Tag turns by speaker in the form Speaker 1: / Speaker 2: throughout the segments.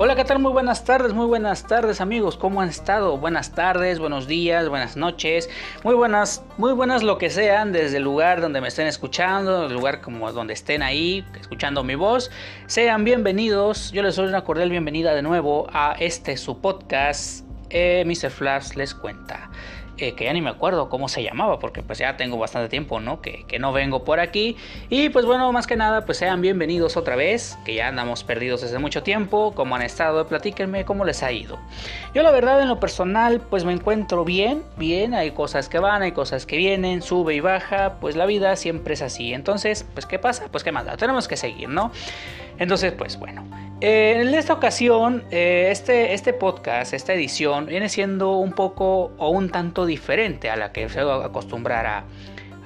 Speaker 1: Hola, ¿qué tal? Muy buenas tardes, muy buenas tardes amigos, ¿cómo han estado? Buenas tardes, buenos días, buenas noches, muy buenas, muy buenas lo que sean desde el lugar donde me estén escuchando, el lugar como donde estén ahí, escuchando mi voz. Sean bienvenidos, yo les doy una cordial bienvenida de nuevo a este su podcast, eh, Mr. Flash les cuenta. Eh, que ya ni me acuerdo cómo se llamaba, porque pues ya tengo bastante tiempo, ¿no? Que, que, no vengo por aquí. Y pues bueno, más que nada, pues sean bienvenidos otra vez, que ya andamos perdidos desde mucho tiempo, cómo han estado, platíquenme cómo les ha ido. Yo la verdad en lo personal, pues me encuentro bien, bien, hay cosas que van, hay cosas que vienen, sube y baja, pues la vida siempre es así. Entonces, pues ¿qué pasa? Pues qué más, tenemos que seguir, ¿no? Entonces, pues bueno. Eh, en esta ocasión, eh, este, este podcast, esta edición, viene siendo un poco o un tanto diferente a la que se acostumbrar a,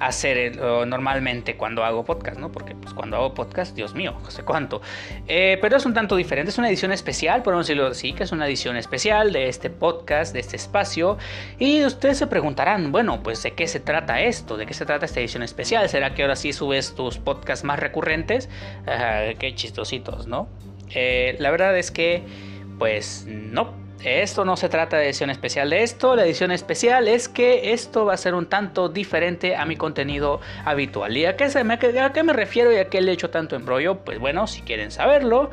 Speaker 1: hacer normalmente cuando hago podcast, ¿no? Porque pues, cuando hago podcast, Dios mío, no sé cuánto. Eh, pero es un tanto diferente, es una edición especial, podemos decirlo así, que es una edición especial de este podcast, de este espacio. Y ustedes se preguntarán, bueno, pues de qué se trata esto, de qué se trata esta edición especial. ¿Será que ahora sí subes tus podcasts más recurrentes? qué chistositos, ¿no? Eh, la verdad es que, pues no, esto no se trata de edición especial de esto, la edición especial es que esto va a ser un tanto diferente a mi contenido habitual. ¿Y a qué, se me, a qué me refiero y a qué le he hecho tanto embrollo? Pues bueno, si quieren saberlo,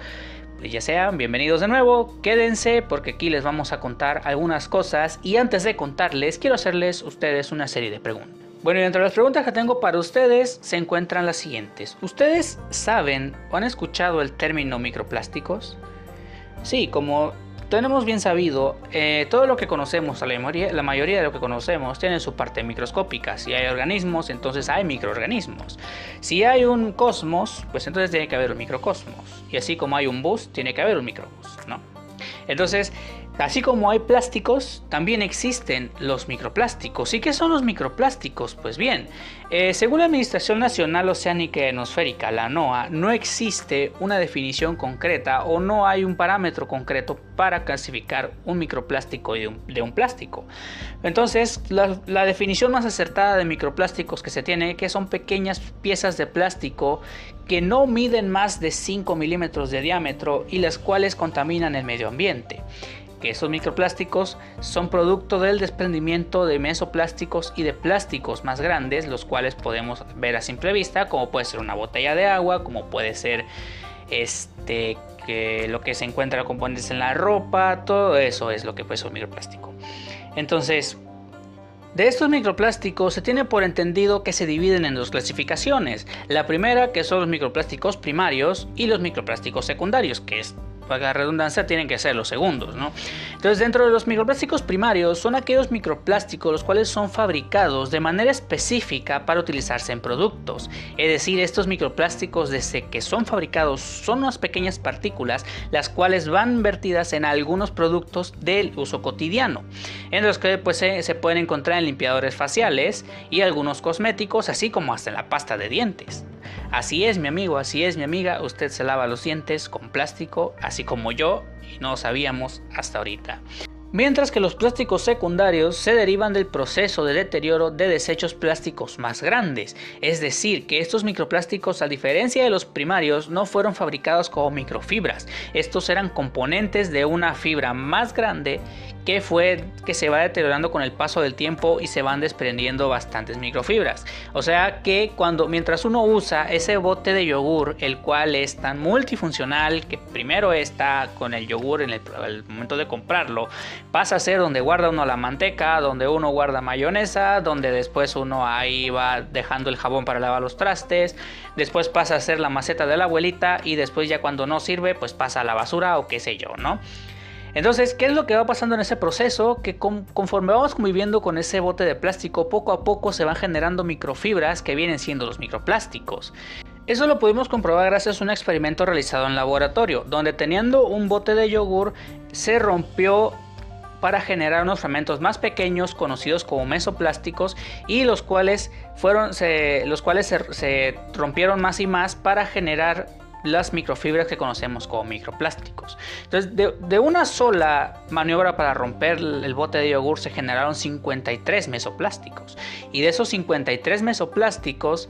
Speaker 1: pues ya sean bienvenidos de nuevo, quédense porque aquí les vamos a contar algunas cosas y antes de contarles quiero hacerles ustedes una serie de preguntas. Bueno, y entre las preguntas que tengo para ustedes se encuentran las siguientes. ¿Ustedes saben o han escuchado el término microplásticos? Sí, como tenemos bien sabido, eh, todo lo que conocemos, la mayoría, la mayoría de lo que conocemos, tiene su parte microscópica. Si hay organismos, entonces hay microorganismos. Si hay un cosmos, pues entonces tiene que haber un microcosmos. Y así como hay un bus, tiene que haber un microbus, ¿no? Entonces, Así como hay plásticos, también existen los microplásticos. ¿Y qué son los microplásticos? Pues bien, eh, según la Administración Nacional Oceánica y Atmosférica, la NOAA, no existe una definición concreta o no hay un parámetro concreto para clasificar un microplástico de un, plástico. Entonces, la, definición más acertada de microplásticos que se tiene, que son pequeñas piezas de plástico que no miden más de 5 milímetros de diámetro y las cuales contaminan el medio ambiente que esos microplásticos son producto del desprendimiento de mesoplásticos y de plásticos más grandes, los cuales podemos ver a simple vista, como puede ser una botella de agua, como puede ser este que lo que se encuentra componentes en la ropa, todo eso es lo que puede ser un microplástico. Entonces, de estos microplásticos se tiene por entendido que se dividen en dos clasificaciones. La primera que son los microplásticos primarios y los microplásticos secundarios, que es para la redundancia, tienen que ser los segundos, ¿no? Entonces, dentro de los microplásticos primarios son aquellos microplásticos los cuales son fabricados de manera específica para utilizarse en productos. Es decir, estos microplásticos desde que son fabricados son unas pequeñas partículas las cuales van vertidas en algunos productos del uso cotidiano, en los que pues, se, se pueden encontrar en limpiadores faciales y algunos cosméticos, así como hasta en la pasta de dientes. Así es, mi amigo, así es, mi amiga, usted se lava los dientes con plástico, así como yo, y no sabíamos hasta ahorita. Mientras que los plásticos secundarios se derivan del proceso de deterioro de desechos plásticos más grandes, es decir, que estos microplásticos a diferencia de los primarios no fueron fabricados como microfibras, estos eran componentes de una fibra más grande que fue que se va deteriorando con el paso del tiempo y se van desprendiendo bastantes microfibras. O sea que cuando mientras uno usa ese bote de yogur, el cual es tan multifuncional que primero está con el yogur en el, momento de comprarlo, pasa a ser donde guarda uno la manteca, donde uno guarda mayonesa, donde después uno ahí va dejando el jabón para lavar los trastes, después pasa a ser la maceta de la abuelita y después ya cuando no sirve pues pasa a la basura o qué sé yo, ¿no? Entonces, ¿qué es lo que va pasando en ese proceso? Que conforme vamos conviviendo con ese bote de plástico, poco a poco se van generando microfibras que vienen siendo los microplásticos. Eso lo pudimos comprobar gracias a un experimento realizado en laboratorio, donde teniendo un bote de yogur se rompió para generar unos fragmentos más pequeños conocidos como mesoplásticos y los cuales fueron los cuales se rompieron más y más para generar las microfibras que conocemos como microplásticos. Entonces, de, una sola maniobra para romper el bote de yogur se generaron 53 mesoplásticos. Y de esos 53 mesoplásticos,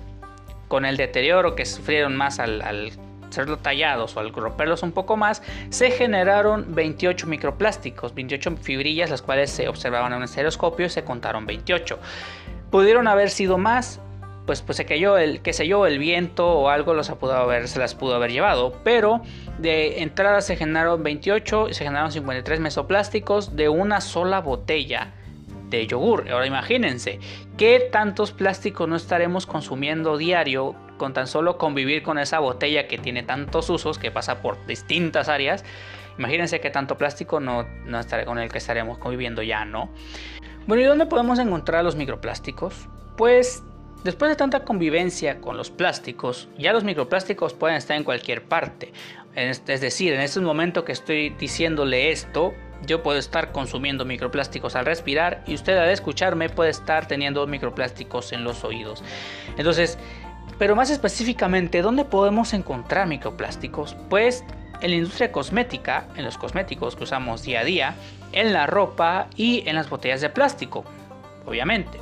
Speaker 1: con el deterioro que sufrieron más al, serlo tallados o al romperlos un poco más, se generaron 28 microplásticos, 28 fibrillas, las cuales se observaban en un estereoscopio y se contaron 28. Pudieron haber sido más, pues, pues se cayó el, qué yo, el viento o algo los pudo haber, se las pudo haber llevado. Pero de entrada se generaron 28 y se generaron 53 mesoplásticos de una sola botella de yogur. Ahora imagínense, ¿qué tantos plásticos no estaremos consumiendo diario con tan solo convivir con esa botella que tiene tantos usos, que pasa por distintas áreas? Imagínense qué tanto plástico no, no estaré, con el que estaremos conviviendo ya, ¿no? Bueno, ¿y dónde podemos encontrar los microplásticos? Pues después de tanta convivencia con los plásticos, ya los microplásticos pueden estar en cualquier parte. Es decir, en este momento que estoy diciéndole esto, yo puedo estar consumiendo microplásticos al respirar y usted al escucharme puede estar teniendo microplásticos en los oídos. Entonces, pero más específicamente, ¿dónde podemos encontrar microplásticos? Pues en la industria cosmética, en los cosméticos que usamos día a día, en la ropa y en las botellas de plástico, obviamente.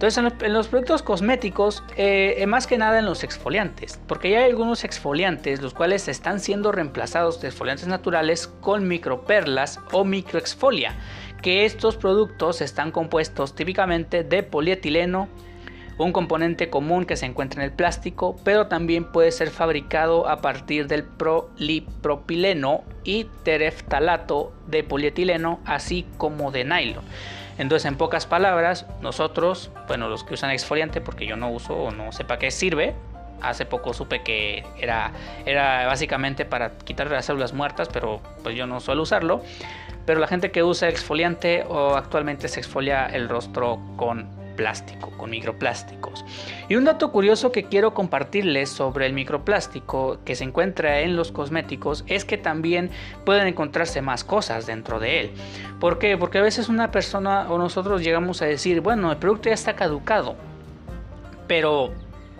Speaker 1: Entonces en los, productos cosméticos, eh, más que nada en los exfoliantes, porque ya hay algunos exfoliantes los cuales están siendo reemplazados de exfoliantes naturales con microperlas o microexfolia, que estos productos están compuestos típicamente de polietileno, un componente común que se encuentra en el plástico, pero también puede ser fabricado a partir del polipropileno y tereftalato de polietileno, así como de nylon. Entonces, en pocas palabras, nosotros, bueno, los que usan exfoliante, porque yo no uso o no sé para qué sirve, hace poco supe que era, era básicamente para quitar las células muertas, pero pues yo no suelo usarlo. Pero la gente que usa exfoliante o actualmente se exfolia el rostro con plástico, con microplásticos. Y un dato curioso que quiero compartirles sobre el microplástico que se encuentra en los cosméticos es que también pueden encontrarse más cosas dentro de él. ¿Por qué? Porque a veces una persona o nosotros llegamos a decir, bueno, el producto ya está caducado, pero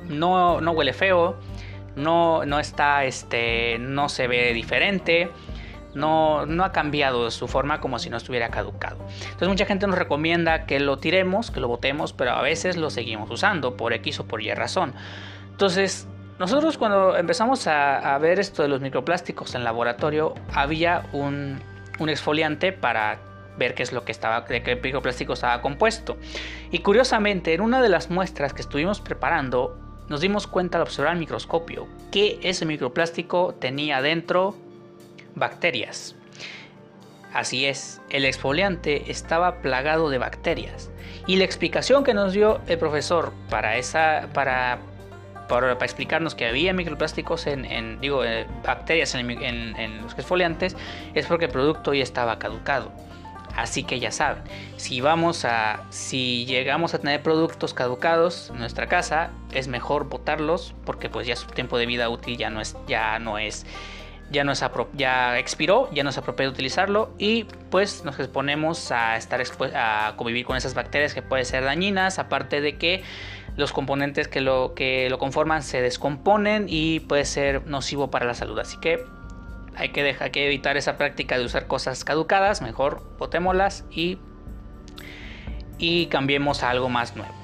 Speaker 1: no, no huele feo, no, no está, este, no se ve diferente no, ha cambiado su forma como si no estuviera caducado. Entonces mucha gente nos recomienda que lo tiremos, que lo botemos, pero a veces lo seguimos usando por X o por Y razón. Entonces nosotros cuando empezamos a, ver esto de los microplásticos en laboratorio, había un, un exfoliante para ver qué es lo que estaba, de qué microplástico estaba compuesto. Y curiosamente, en una de las muestras que estuvimos preparando, nos dimos cuenta al observar el microscopio que ese microplástico tenía dentro bacterias. Así es, el exfoliante estaba plagado de bacterias. Y la explicación que nos dio el profesor para esa, para, para, explicarnos que había microplásticos en, digo, eh, bacterias en, en, los exfoliantes, es porque el producto ya estaba caducado. Así que ya saben, si vamos a, si llegamos a tener productos caducados en nuestra casa, es mejor botarlos porque pues ya su tiempo de vida útil ya no es, ya no es ya, ya expiró, ya no es apropiado utilizarlo y pues nos exponemos a estar a convivir con esas bacterias que pueden ser dañinas, aparte de que los componentes que lo, que lo conforman se descomponen y puede ser nocivo para la salud. Así que hay que, dejar, que evitar esa práctica de usar cosas caducadas, mejor botémoslas y, y cambiemos a algo más nuevo.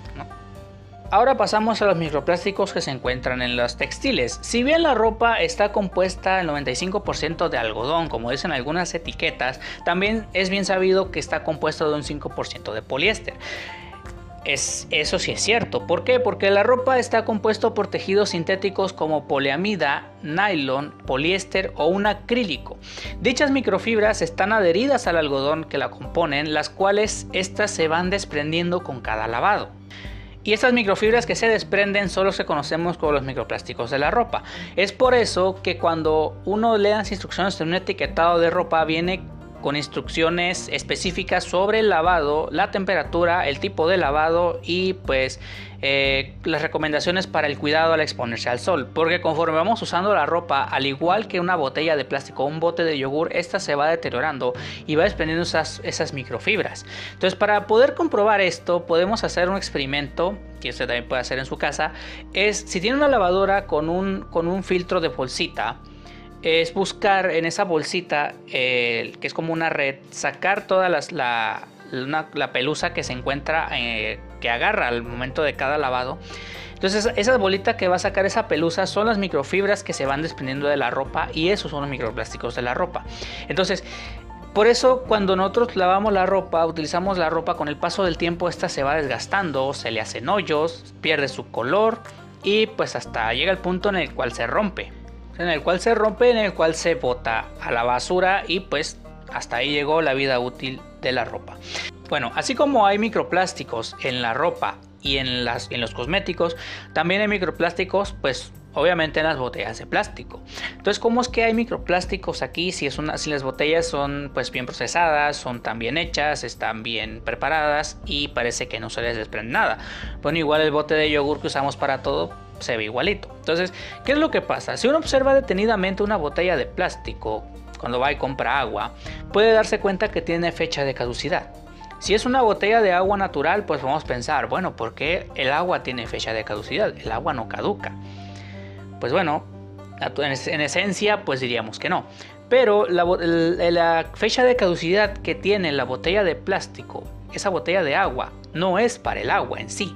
Speaker 1: Ahora pasamos a los microplásticos que se encuentran en los textiles. Si bien la ropa está compuesta al 95% de algodón, como dicen algunas etiquetas, también es bien sabido que está compuesto de un 5% de poliéster. Es, eso sí es cierto. ¿Por qué? Porque la ropa está compuesto por tejidos sintéticos como poliamida, nylon, poliéster o un acrílico. Dichas microfibras están adheridas al algodón que la componen, las cuales estas se van desprendiendo con cada lavado. Y estas microfibras que se desprenden solo se conocemos como los microplásticos de la ropa. Es por eso que cuando uno lee las instrucciones en un etiquetado de ropa viene con instrucciones específicas sobre el lavado, la temperatura, el tipo de lavado y pues eh, las recomendaciones para el cuidado al exponerse al sol. Porque conforme vamos usando la ropa, al igual que una botella de plástico o un bote de yogur, esta se va deteriorando y va desprendiendo esas, microfibras. Entonces para poder comprobar esto podemos hacer un experimento que usted también puede hacer en su casa. Es si tiene una lavadora con un, con un filtro de bolsita, es buscar en esa bolsita, que es como una red, sacar toda la, la, pelusa que se encuentra, eh, que agarra al momento de cada lavado. Entonces esa bolita que va a sacar esa pelusa son las microfibras que se van desprendiendo de la ropa y esos son los microplásticos de la ropa. Entonces por eso cuando nosotros lavamos la ropa, utilizamos la ropa con el paso del tiempo, esta se va desgastando, se le hacen hoyos, pierde su color y pues hasta llega el punto en el cual se rompe. En el cual se rompe, en el cual se bota a la basura y pues hasta ahí llegó la vida útil de la ropa. Bueno, así como hay microplásticos en la ropa y en, las, en los cosméticos, también hay microplásticos pues obviamente en las botellas de plástico. Entonces, ¿cómo es que hay microplásticos aquí? Si, es una, si las botellas son pues bien procesadas, son tan bien hechas, están bien preparadas y parece que no se les desprende nada. Bueno, igual el bote de yogur que usamos para todo se ve igualito. Entonces, ¿qué es lo que pasa? Si uno observa detenidamente una botella de plástico cuando va y compra agua, puede darse cuenta que tiene fecha de caducidad. Si es una botella de agua natural, pues vamos a pensar, bueno, ¿por qué el agua tiene fecha de caducidad? El agua no caduca. Pues bueno, en esencia pues diríamos que no. Pero la, fecha de caducidad que tiene la botella de plástico, esa botella de agua, no es para el agua en sí,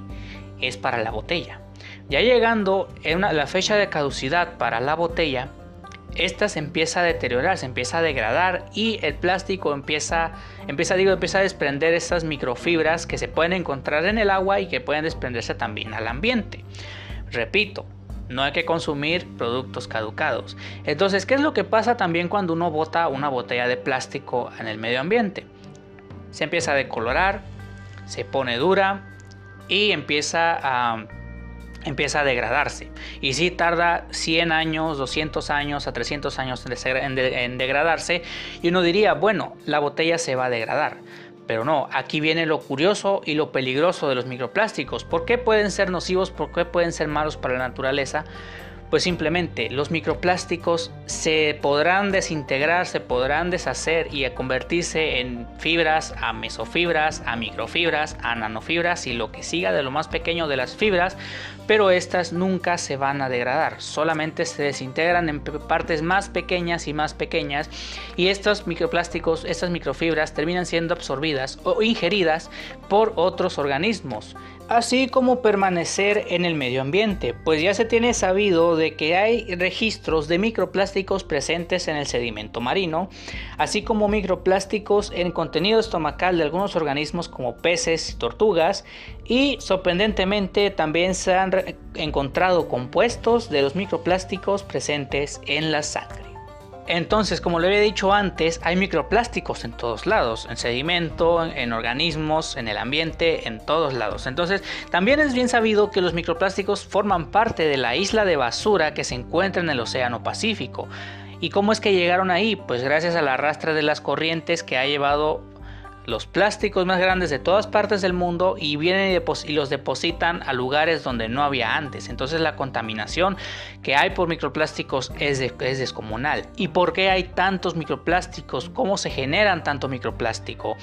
Speaker 1: es para la botella. Ya llegando en la fecha de caducidad para la botella, esta se empieza a deteriorar, se empieza a degradar y el plástico empieza, empieza, digo, empieza a desprender esas microfibras que se pueden encontrar en el agua y que pueden desprenderse también al ambiente. Repito, no hay que consumir productos caducados. Entonces, ¿qué es lo que pasa también cuando uno bota una botella de plástico en el medio ambiente? Se empieza a decolorar, se pone dura y empieza a empieza a degradarse. Y si tarda 100 años, 200 años, a 300 años en, en, degradarse, y uno diría, bueno, la botella se va a degradar. Pero no, aquí viene lo curioso y lo peligroso de los microplásticos. ¿Por qué pueden ser nocivos? ¿Por qué pueden ser malos para la naturaleza? Pues simplemente los microplásticos se podrán desintegrar, se podrán deshacer y a convertirse en fibras, a mesofibras, a microfibras, a nanofibras y lo que siga de lo más pequeño de las fibras, pero estas nunca se van a degradar, solamente se desintegran en partes más pequeñas y más pequeñas y estos microplásticos, estas microfibras terminan siendo absorbidas o ingeridas por otros organismos así como permanecer en el medio ambiente, pues ya se tiene sabido de que hay registros de microplásticos presentes en el sedimento marino, así como microplásticos en contenido estomacal de algunos organismos como peces y tortugas, y sorprendentemente también se han encontrado compuestos de los microplásticos presentes en la sangre. Entonces, como le había dicho antes, hay microplásticos en todos lados, en sedimento, en organismos, en el ambiente, en todos lados. Entonces, también es bien sabido que los microplásticos forman parte de la isla de basura que se encuentra en el Océano Pacífico. ¿Y cómo es que llegaron ahí? Pues gracias a la arrastre de las corrientes que ha llevado los plásticos más grandes de todas partes del mundo y vienen y, los depositan a lugares donde no había antes. Entonces la contaminación que hay por microplásticos es, es descomunal. ¿Y por qué hay tantos microplásticos? ¿Cómo se generan tanto microplástico?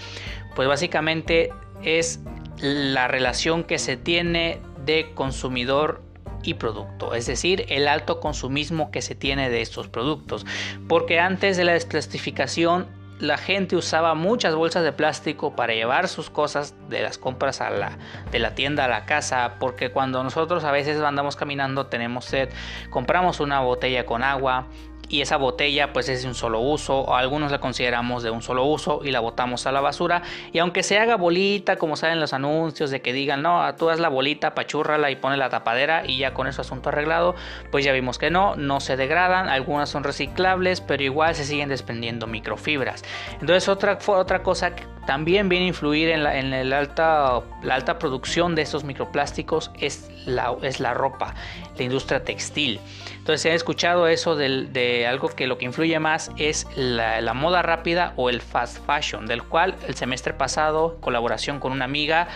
Speaker 1: Pues básicamente es la relación que se tiene de consumidor y producto, es decir, el alto consumismo que se tiene de estos productos, porque antes de la desplastificación la gente usaba muchas bolsas de plástico para llevar sus cosas de las compras a la, de la tienda a la casa, porque cuando nosotros a veces andamos caminando tenemos sed, compramos una botella con agua, y esa botella pues es de un solo uso o algunos la consideramos de un solo uso y la botamos a la basura. Y aunque se haga bolita como salen los anuncios de que digan no tú haz la bolita pachúrrala y pone la tapadera y ya con eso asunto arreglado pues ya vimos que no no se degradan algunas son reciclables pero igual se siguen desprendiendo microfibras. Entonces otra otra cosa también viene a influir en, la, el alta, la alta producción de estos microplásticos es la, es la ropa, la industria textil. Entonces se ha escuchado eso de, algo que lo que influye más es la, moda rápida o el fast fashion, del cual el semestre pasado, colaboración con una amiga,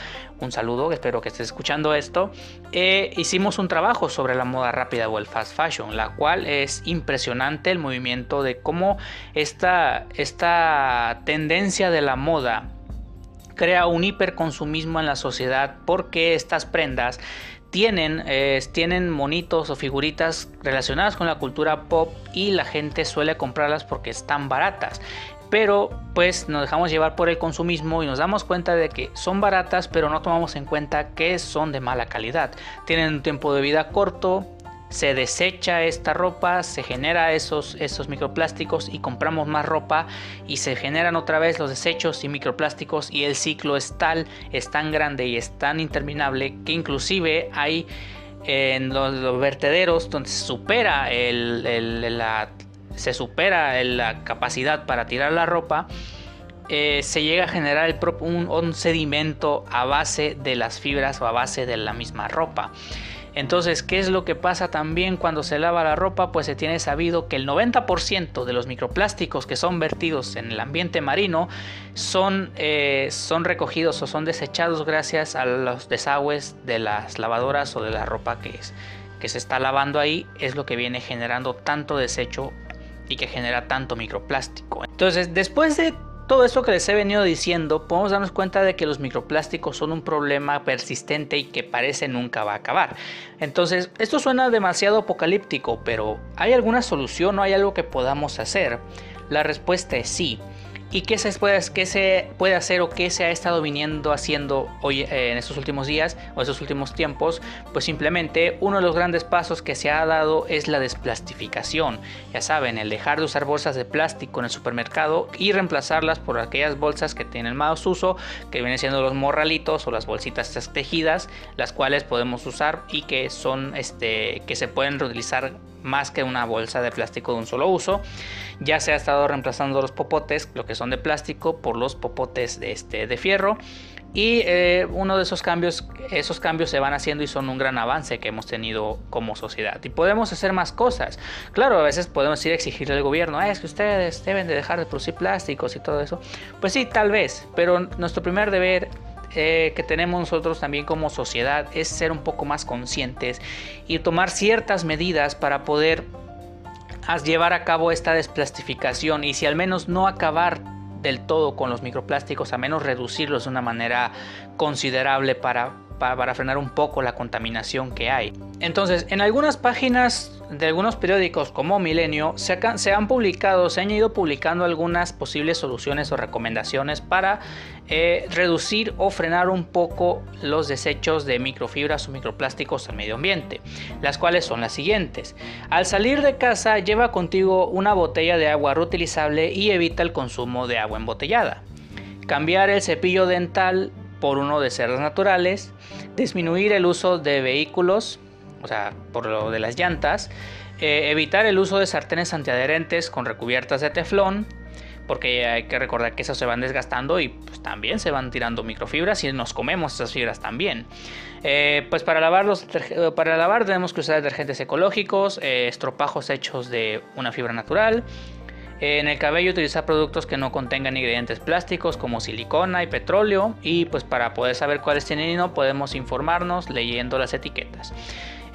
Speaker 1: un saludo, espero que estés escuchando esto, eh, hicimos un trabajo sobre la moda rápida o el fast fashion, la cual es impresionante el movimiento de cómo esta, esta tendencia de la moda crea un hiperconsumismo en la sociedad porque estas prendas tienen, tienen monitos o figuritas relacionadas con la cultura pop y la gente suele comprarlas porque están baratas. Pero pues nos dejamos llevar por el consumismo y nos damos cuenta de que son baratas, pero no tomamos en cuenta que son de mala calidad. Tienen un tiempo de vida corto, se desecha esta ropa, se genera esos, esos microplásticos y compramos más ropa y se generan otra vez los desechos y microplásticos y el ciclo es tal, es tan grande y es tan interminable que inclusive hay en los, vertederos donde se supera la, se supera la capacidad para tirar la ropa eh, se llega a generar un, sedimento a base de las fibras o a base de la misma ropa. Entonces, ¿qué es lo que pasa también cuando se lava la ropa? Pues se tiene sabido que el 90% de los microplásticos que son vertidos en el ambiente marino son, eh, son recogidos o son desechados gracias a los desagües de las lavadoras o de la ropa que, es, que se está lavando ahí. Es lo que viene generando tanto desecho y que genera tanto microplástico. Entonces, después de todo esto que les he venido diciendo, podemos darnos cuenta de que los microplásticos son un problema persistente y que parece nunca va a acabar. Entonces, esto suena demasiado apocalíptico, pero ¿hay alguna solución o hay algo que podamos hacer? La respuesta es sí. ¿Y qué se, puede, qué se puede hacer o qué se ha estado viniendo haciendo hoy eh, en estos últimos días o estos últimos tiempos? Pues simplemente uno de los grandes pasos que se ha dado es la desplastificación. Ya saben, el dejar de usar bolsas de plástico en el supermercado y reemplazarlas por aquellas bolsas que tienen más uso, que vienen siendo los morralitos o las bolsitas tejidas, las cuales podemos usar y que son este que se pueden reutilizar más que una bolsa de plástico de un solo uso. Ya se ha estado reemplazando los popotes, lo que son de plástico, por los popotes de, este, de fierro. Y eh, uno de esos cambios, esos cambios se van haciendo y son un gran avance que hemos tenido como sociedad. Y podemos hacer más cosas. Claro, a veces podemos ir a exigirle al gobierno, es que ustedes deben de dejar de producir plásticos y todo eso. Pues sí, tal vez, pero nuestro primer deber eh, que tenemos nosotros también como sociedad es ser un poco más conscientes y tomar ciertas medidas para poder llevar a cabo esta desplastificación y si al menos no acabar del todo con los microplásticos, a menos reducirlos de una manera considerable para para frenar un poco la contaminación que hay. Entonces, en algunas páginas de algunos periódicos como Milenio se, han publicado, se han ido publicando algunas posibles soluciones o recomendaciones para eh, reducir o frenar un poco los desechos de microfibras o microplásticos al medio ambiente, las cuales son las siguientes. Al salir de casa lleva contigo una botella de agua reutilizable y evita el consumo de agua embotellada. Cambiar el cepillo dental por uno de cerdas naturales, disminuir el uso de vehículos, o sea, por lo de las llantas, eh, evitar el uso de sartenes antiadherentes con recubiertas de teflón, porque hay que recordar que esas se van desgastando y pues, también se van tirando microfibras y nos comemos esas fibras también. Eh, pues para lavar, los, para lavar tenemos que usar detergentes ecológicos, eh, estropajos hechos de una fibra natural, en el cabello utilizar productos que no contengan ingredientes plásticos como silicona y petróleo y pues para poder saber cuáles tienen y no podemos informarnos leyendo las etiquetas.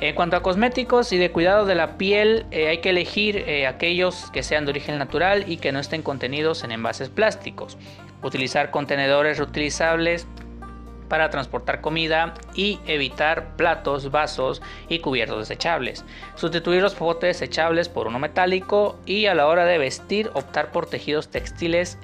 Speaker 1: En cuanto a cosméticos y de cuidado de la piel, eh, hay que elegir eh, aquellos que sean de origen natural y que no estén contenidos en envases plásticos. Utilizar contenedores reutilizables para transportar comida y evitar platos, vasos y cubiertos desechables. Sustituir los popotes desechables por uno metálico y a la hora de vestir optar por tejidos textiles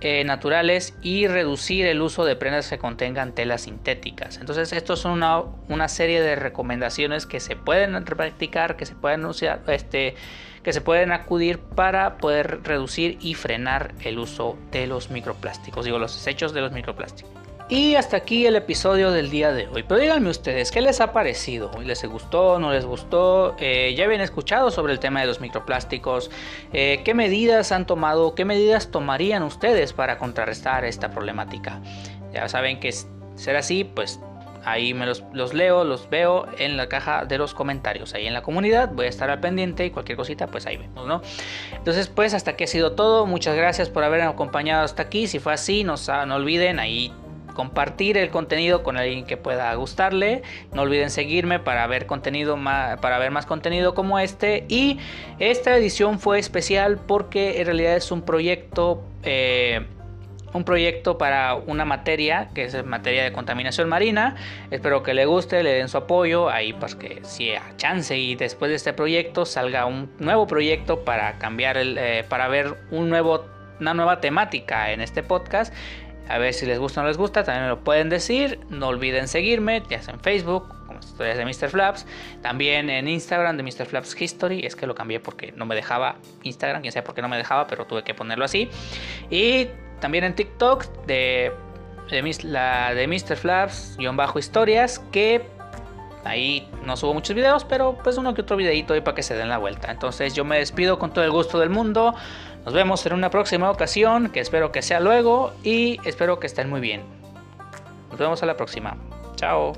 Speaker 1: eh, naturales y reducir el uso de prendas que contengan telas sintéticas. Entonces, esto son una, una, serie de recomendaciones que se pueden practicar, que se pueden este, que se pueden acudir para poder reducir y frenar el uso de los microplásticos, digo, los desechos de los microplásticos. Y hasta aquí el episodio del día de hoy. Pero díganme ustedes, ¿qué les ha parecido? ¿Les gustó? ¿No les gustó? Eh, ¿Ya habían escuchado sobre el tema de los microplásticos? Eh, ¿Qué medidas han tomado? ¿Qué medidas tomarían ustedes para contrarrestar esta problemática? Ya saben que ser así, pues ahí me los, leo, los veo en la caja de los comentarios, ahí en la comunidad, voy a estar al pendiente y cualquier cosita, pues ahí vemos, ¿no? Entonces, pues hasta aquí ha sido todo, muchas gracias por haberme acompañado hasta aquí, si fue así, no, no olviden ahí compartir el contenido con alguien que pueda gustarle. No olviden seguirme para ver contenido más, para ver más contenido como este. Y esta edición fue especial porque en realidad es un proyecto. Eh, un proyecto para una materia que es materia de contaminación marina. Espero que le guste, le den su apoyo. Ahí pues que si a chance y después de este proyecto salga un nuevo proyecto para cambiar el, eh, para ver un nuevo una nueva temática en este podcast. A ver si les gusta o no les gusta, también me lo pueden decir. No olviden seguirme, ya sea en Facebook, como historias de Mr. Flaps. También en Instagram de Mr. Flaps History. Es que lo cambié porque no me dejaba Instagram, quién sabe por qué no me dejaba, pero tuve que ponerlo así. Y también en TikTok de, de la de Mr. Flaps-historias, que ahí no subo muchos videos, pero pues uno que otro videito ahí para que se den la vuelta. Entonces yo me despido con todo el gusto del mundo. Nos vemos en una próxima ocasión, que espero que sea luego y espero que estén muy bien. Nos vemos a la próxima. Chao.